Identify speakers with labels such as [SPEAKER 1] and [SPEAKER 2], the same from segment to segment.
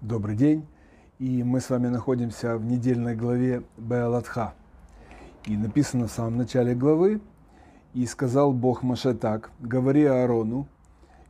[SPEAKER 1] Добрый день. И мы с вами находимся в недельной главе Беаладха. И написано в самом начале главы, «И сказал Бог Маше так, говори Аарону,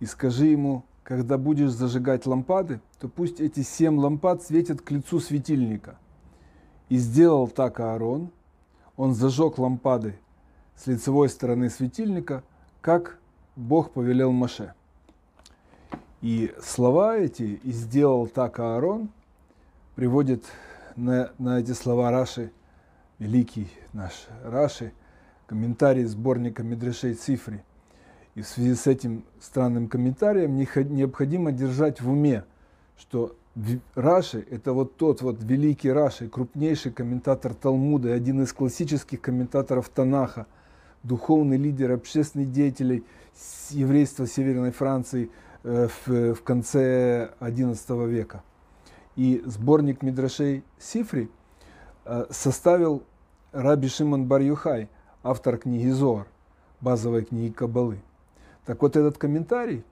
[SPEAKER 1] и скажи ему, когда будешь зажигать лампады, то пусть эти семь лампад светят к лицу светильника. И сделал так Аарон, он зажег лампады с лицевой стороны светильника, как Бог повелел Маше. И слова эти «и сделал так Аарон» приводит на, на эти слова Раши, великий наш Раши, комментарий сборника Медрешей Цифри. И в связи с этим странным комментарием необходимо держать в уме, что Раши – это вот тот вот великий Раши, крупнейший комментатор Талмуда и один из классических комментаторов Танаха, духовный лидер, общественный деятель еврейства Северной Франции – Э, в, конце XI века. И сборник Мидрашей Сифри э, составил Раби Шимон Бар-Юхай, автор книги Зор, базовой книги Кабалы. Так вот, этот комментарий,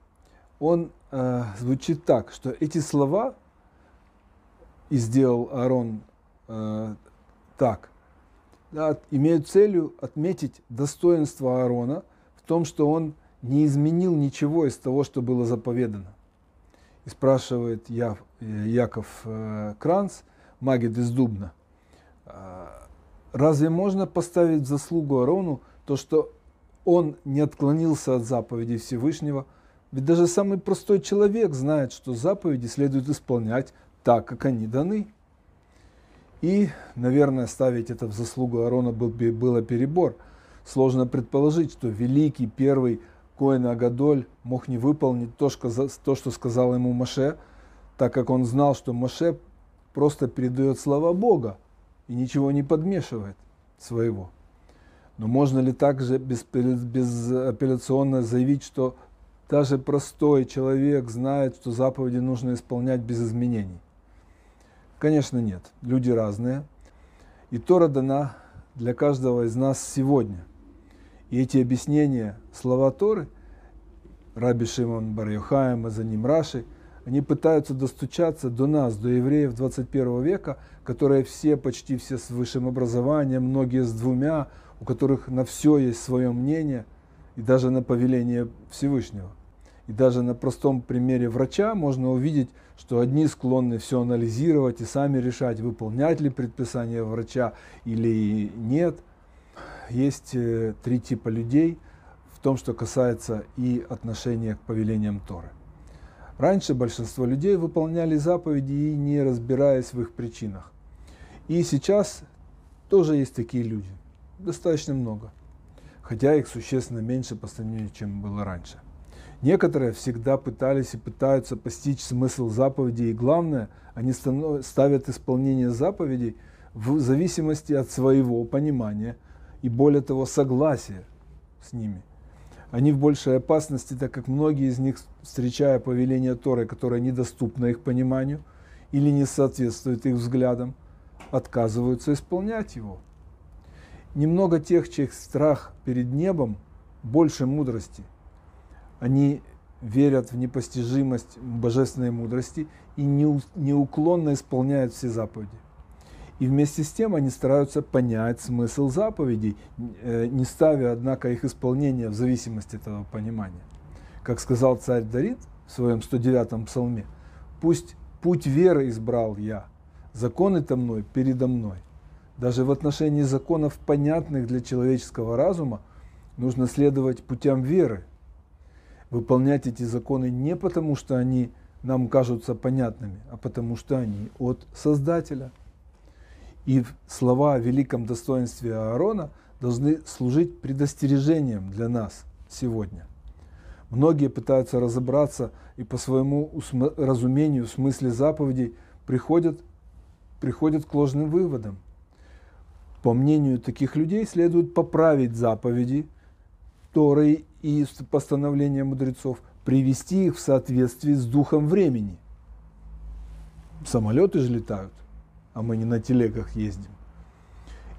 [SPEAKER 1] он э, звучит так, что эти слова и сделал Аарон э, так, да, имеют целью отметить достоинство Аарона в том, что он не изменил ничего из того, что было заповедано. И спрашивает Я, э, Яков э, Кранц, магид из Дубна, «А разве можно поставить в заслугу Арону то, что он не отклонился от заповедей Всевышнего? Ведь даже самый простой человек знает, что заповеди следует исполнять так, как они даны. И, наверное, ставить это в заслугу Арона был, было перебор. Сложно предположить, что великий первый Коэн Агадоль мог не выполнить то, что сказал ему Маше, так как он знал, что Маше просто передает слова Бога и ничего не подмешивает своего. Но можно ли также безапелляционно заявить, что даже простой человек знает, что заповеди нужно исполнять без изменений? Конечно, нет. Люди разные. И Тора дана для каждого из нас сегодня. И эти объяснения, слова Торы, Раби Шимон бар а за ним Раши, они пытаются достучаться до нас, до евреев 21 века, которые все, почти все с высшим образованием, многие с двумя, у которых на все есть свое мнение, и даже на повеление Всевышнего. И даже на простом примере врача можно увидеть, что одни склонны все анализировать и сами решать, выполнять ли предписание врача или нет – есть э, три типа людей в том, что касается и отношения к повелениям Торы. Раньше большинство людей выполняли заповеди и не разбираясь в их причинах. И сейчас тоже есть такие люди, достаточно много, хотя их существенно меньше по сравнению, чем было раньше. Некоторые всегда пытались и пытаются постичь смысл заповедей, и главное, они ставят исполнение заповедей в зависимости от своего понимания – и более того согласие с ними. Они в большей опасности, так как многие из них, встречая повеление Торы, которое недоступно их пониманию или не соответствует их взглядам, отказываются исполнять его. Немного тех, чей страх перед небом больше мудрости. Они верят в непостижимость божественной мудрости и неуклонно исполняют все заповеди. И вместе с тем они стараются понять смысл заповедей, э, не ставя, однако, их исполнение в зависимости от этого понимания. Как сказал царь Давид в своем 109-м псалме, «Пусть путь веры избрал я, законы-то мной передо мной». Даже в отношении законов, понятных для человеческого разума, нужно следовать путям веры. Выполнять эти законы не потому, что они нам кажутся понятными, а потому что они от Создателя – и слова о великом достоинстве Аарона должны служить предостережением для нас сегодня. Многие пытаются разобраться и по своему разумению в смысле заповедей приходят, приходят к ложным выводам. По мнению таких людей следует поправить заповеди Торы и постановления мудрецов, привести их в соответствии с духом времени. Самолеты же летают – а мы не на телегах ездим.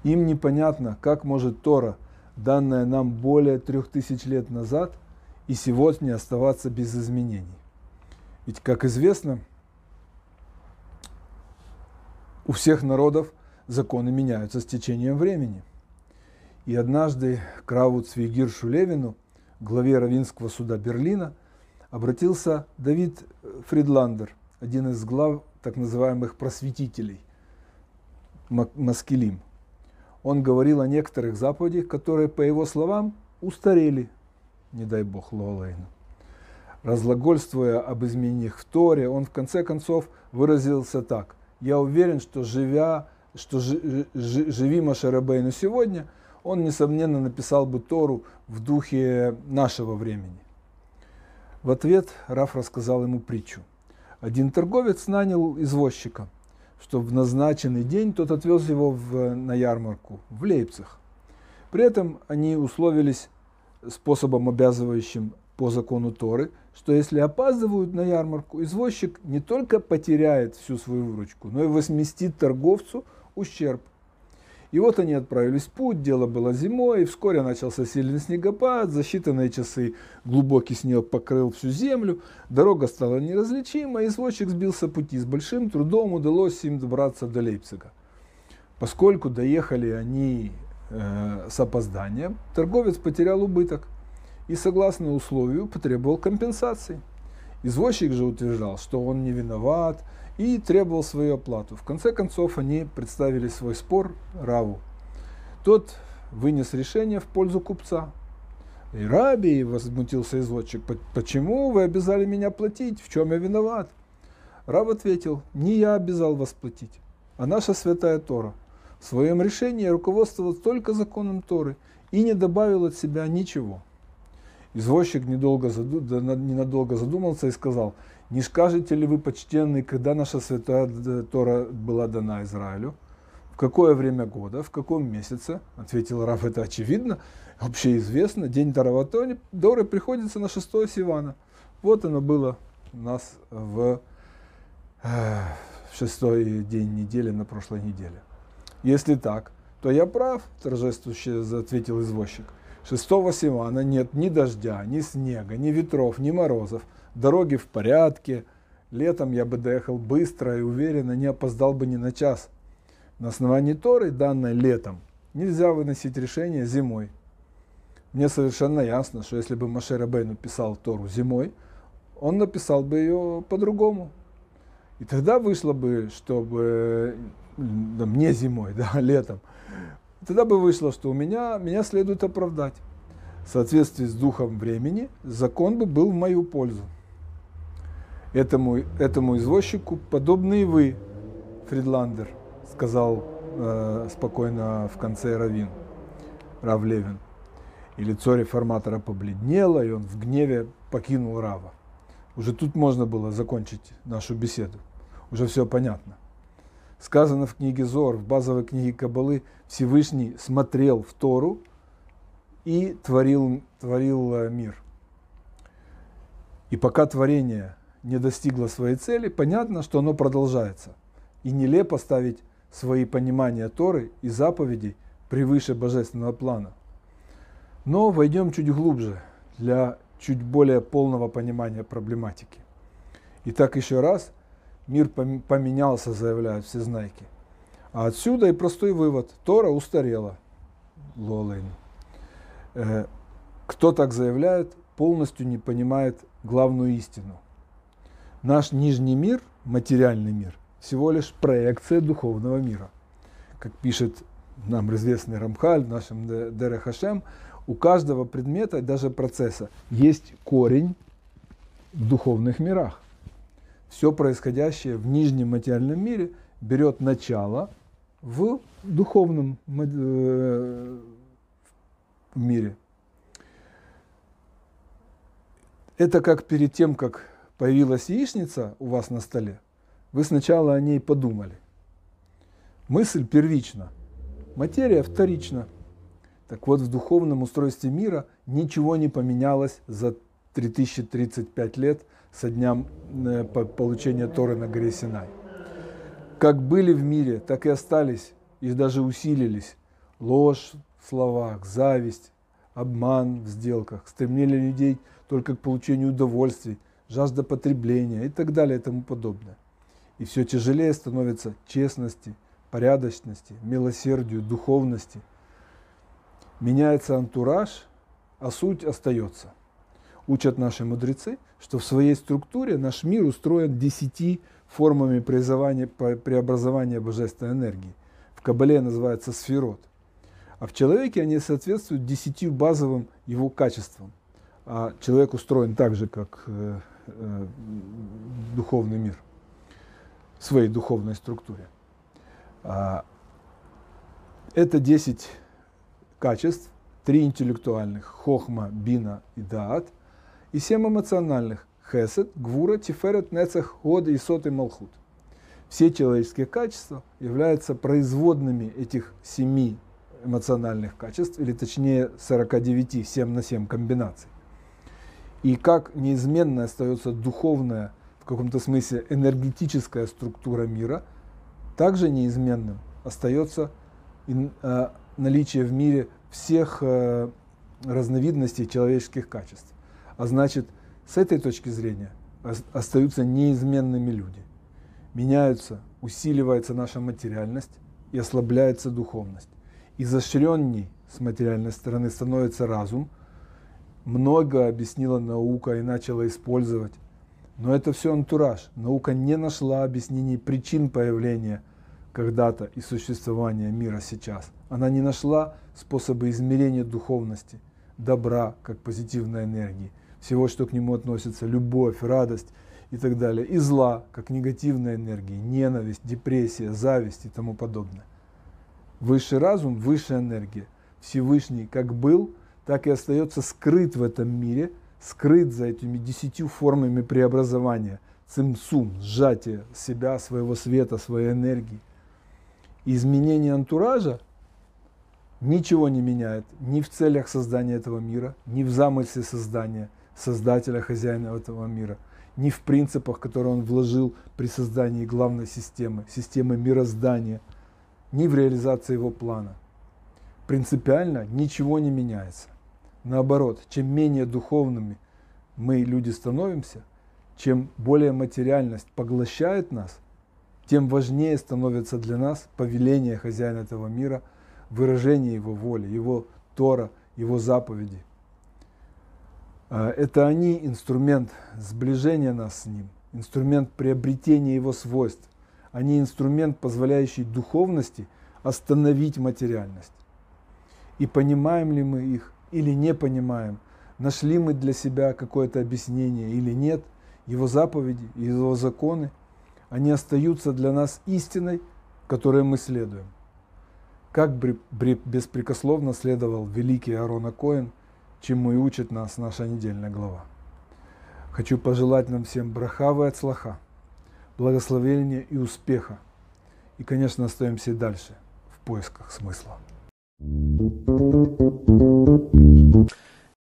[SPEAKER 1] Им непонятно, как может Тора, данная нам более трех тысяч лет назад, и сегодня оставаться без изменений. Ведь, как известно, у всех народов законы меняются с течением времени. И однажды Краву Цвигиршу Левину, главе Равинского суда Берлина, обратился Давид Фридландер, один из глав так называемых просветителей, Маскелим. Он говорил о некоторых заповедях, которые, по его словам, устарели, не дай бог Лолейну. Разлагольствуя об изменениях в Торе, он в конце концов выразился так. Я уверен, что живя, что живи Машарабейну сегодня, он, несомненно, написал бы Тору в духе нашего времени. В ответ Раф рассказал ему притчу. Один торговец нанял извозчика, чтобы в назначенный день тот отвез его в, на ярмарку в Лейпциг. При этом они условились способом, обязывающим по закону Торы, что если опаздывают на ярмарку, извозчик не только потеряет всю свою выручку, но и возместит торговцу ущерб. И вот они отправились в путь, дело было зимой, и вскоре начался сильный снегопад, за считанные часы глубокий снег покрыл всю землю, дорога стала неразличима, и извозчик сбился пути. С большим трудом удалось им добраться до Лейпцига. Поскольку доехали они э, с опозданием, торговец потерял убыток и, согласно условию, потребовал компенсации. Извозчик же утверждал, что он не виноват, и требовал свою оплату. В конце концов, они представили свой спор Раву. Тот вынес решение в пользу купца. И Раби, возмутился изводчик, почему вы обязали меня платить, в чем я виноват? Рав ответил, не я обязал вас платить, а наша святая Тора. В своем решении я руководствовался только законом Торы и не добавил от себя ничего. Извозчик недолго заду... ненадолго задумался и сказал, не скажете ли вы, почтенный, когда наша святая Тора была дана Израилю? В какое время года, в каком месяце? Ответил Раф, это очевидно, общеизвестно. День Тараватони Доры приходится на 6 Сивана. Вот оно было у нас в э, шестой день недели на прошлой неделе. Если так, то я прав, торжествующе ответил извозчик. 6 Сивана нет ни дождя, ни снега, ни ветров, ни морозов – дороги в порядке, летом я бы доехал быстро и уверенно, не опоздал бы ни на час. На основании Торы, данной летом, нельзя выносить решение зимой. Мне совершенно ясно, что если бы Маше Рабейну писал Тору зимой, он написал бы ее по-другому. И тогда вышло бы, чтобы да, мне зимой, да, летом, тогда бы вышло, что у меня, меня следует оправдать. В соответствии с духом времени закон бы был в мою пользу этому, этому извозчику, подобные вы, Фридландер, сказал э, спокойно в конце Равин, Рав Левин. И лицо реформатора побледнело, и он в гневе покинул Рава. Уже тут можно было закончить нашу беседу. Уже все понятно. Сказано в книге Зор, в базовой книге Кабалы, Всевышний смотрел в Тору и творил, творил э, мир. И пока творение не достигло своей цели, понятно, что оно продолжается. И нелепо ставить свои понимания Торы и заповедей превыше божественного плана. Но войдем чуть глубже для чуть более полного понимания проблематики. Итак, еще раз, мир поменялся, заявляют все знайки. А отсюда и простой вывод. Тора устарела. Лолейн. Э, кто так заявляет, полностью не понимает главную истину – Наш нижний мир, материальный мир, всего лишь проекция духовного мира. Как пишет нам известный Рамхаль в нашем Дере Хашем, у каждого предмета, даже процесса, есть корень в духовных мирах. Все происходящее в нижнем материальном мире берет начало в духовном э, мире. Это как перед тем, как появилась яичница у вас на столе, вы сначала о ней подумали. Мысль первична, материя вторична. Так вот, в духовном устройстве мира ничего не поменялось за 3035 лет со дня э, получения Торы на горе Синай. Как были в мире, так и остались, и даже усилились ложь в словах, зависть, обман в сделках, стремление людей только к получению удовольствий, жажда потребления и так далее и тому подобное. И все тяжелее становится честности, порядочности, милосердию, духовности. Меняется антураж, а суть остается. Учат наши мудрецы, что в своей структуре наш мир устроен десяти формами преобразования божественной энергии. В Кабале называется сферот. А в человеке они соответствуют десятью базовым его качествам. А человек устроен так же, как э, духовный мир в своей духовной структуре. А, это 10 качеств, три интеллектуальных – хохма, бина и даат, и семь эмоциональных – хесед, гвура, тиферет, нецех, ход и сот и малхут. Все человеческие качества являются производными этих семи эмоциональных качеств, или точнее 49, 7 на 7 комбинаций. И как неизменно остается духовная, в каком-то смысле энергетическая структура мира, также неизменным остается э, наличие в мире всех э, разновидностей человеческих качеств. А значит, с этой точки зрения остаются неизменными люди. Меняются, усиливается наша материальность и ослабляется духовность. Изощренней с материальной стороны становится разум. Много объяснила наука и начала использовать. Но это все антураж. Наука не нашла объяснений причин появления когда-то и существования мира сейчас. Она не нашла способы измерения духовности, добра как позитивной энергии, всего, что к нему относится, любовь, радость и так далее, и зла как негативной энергии, ненависть, депрессия, зависть и тому подобное. Высший разум, высшая энергия. Всевышний как был, так и остается скрыт в этом мире, скрыт за этими десятью формами преобразования, цимсум, сжатие себя, своего света, своей энергии. изменение антуража ничего не меняет ни в целях создания этого мира, ни в замысле создания, создателя, хозяина этого мира, ни в принципах, которые он вложил при создании главной системы, системы мироздания – ни в реализации его плана. Принципиально ничего не меняется. Наоборот, чем менее духовными мы, люди, становимся, чем более материальность поглощает нас, тем важнее становится для нас повеление хозяина этого мира, выражение его воли, его Тора, его заповеди. А, это они инструмент сближения нас с ним, инструмент приобретения его свойств, они инструмент, позволяющий духовности остановить материальность. И понимаем ли мы их или не понимаем, нашли мы для себя какое-то объяснение или нет, его заповеди, его законы, они остаются для нас истиной, которой мы следуем. Как беспрекословно следовал великий Аарон Коэн, чему и учит нас наша недельная глава. Хочу пожелать нам всем брахавы от слаха благословения и успеха. И, конечно, остаемся и дальше в поисках смысла. beaucoup.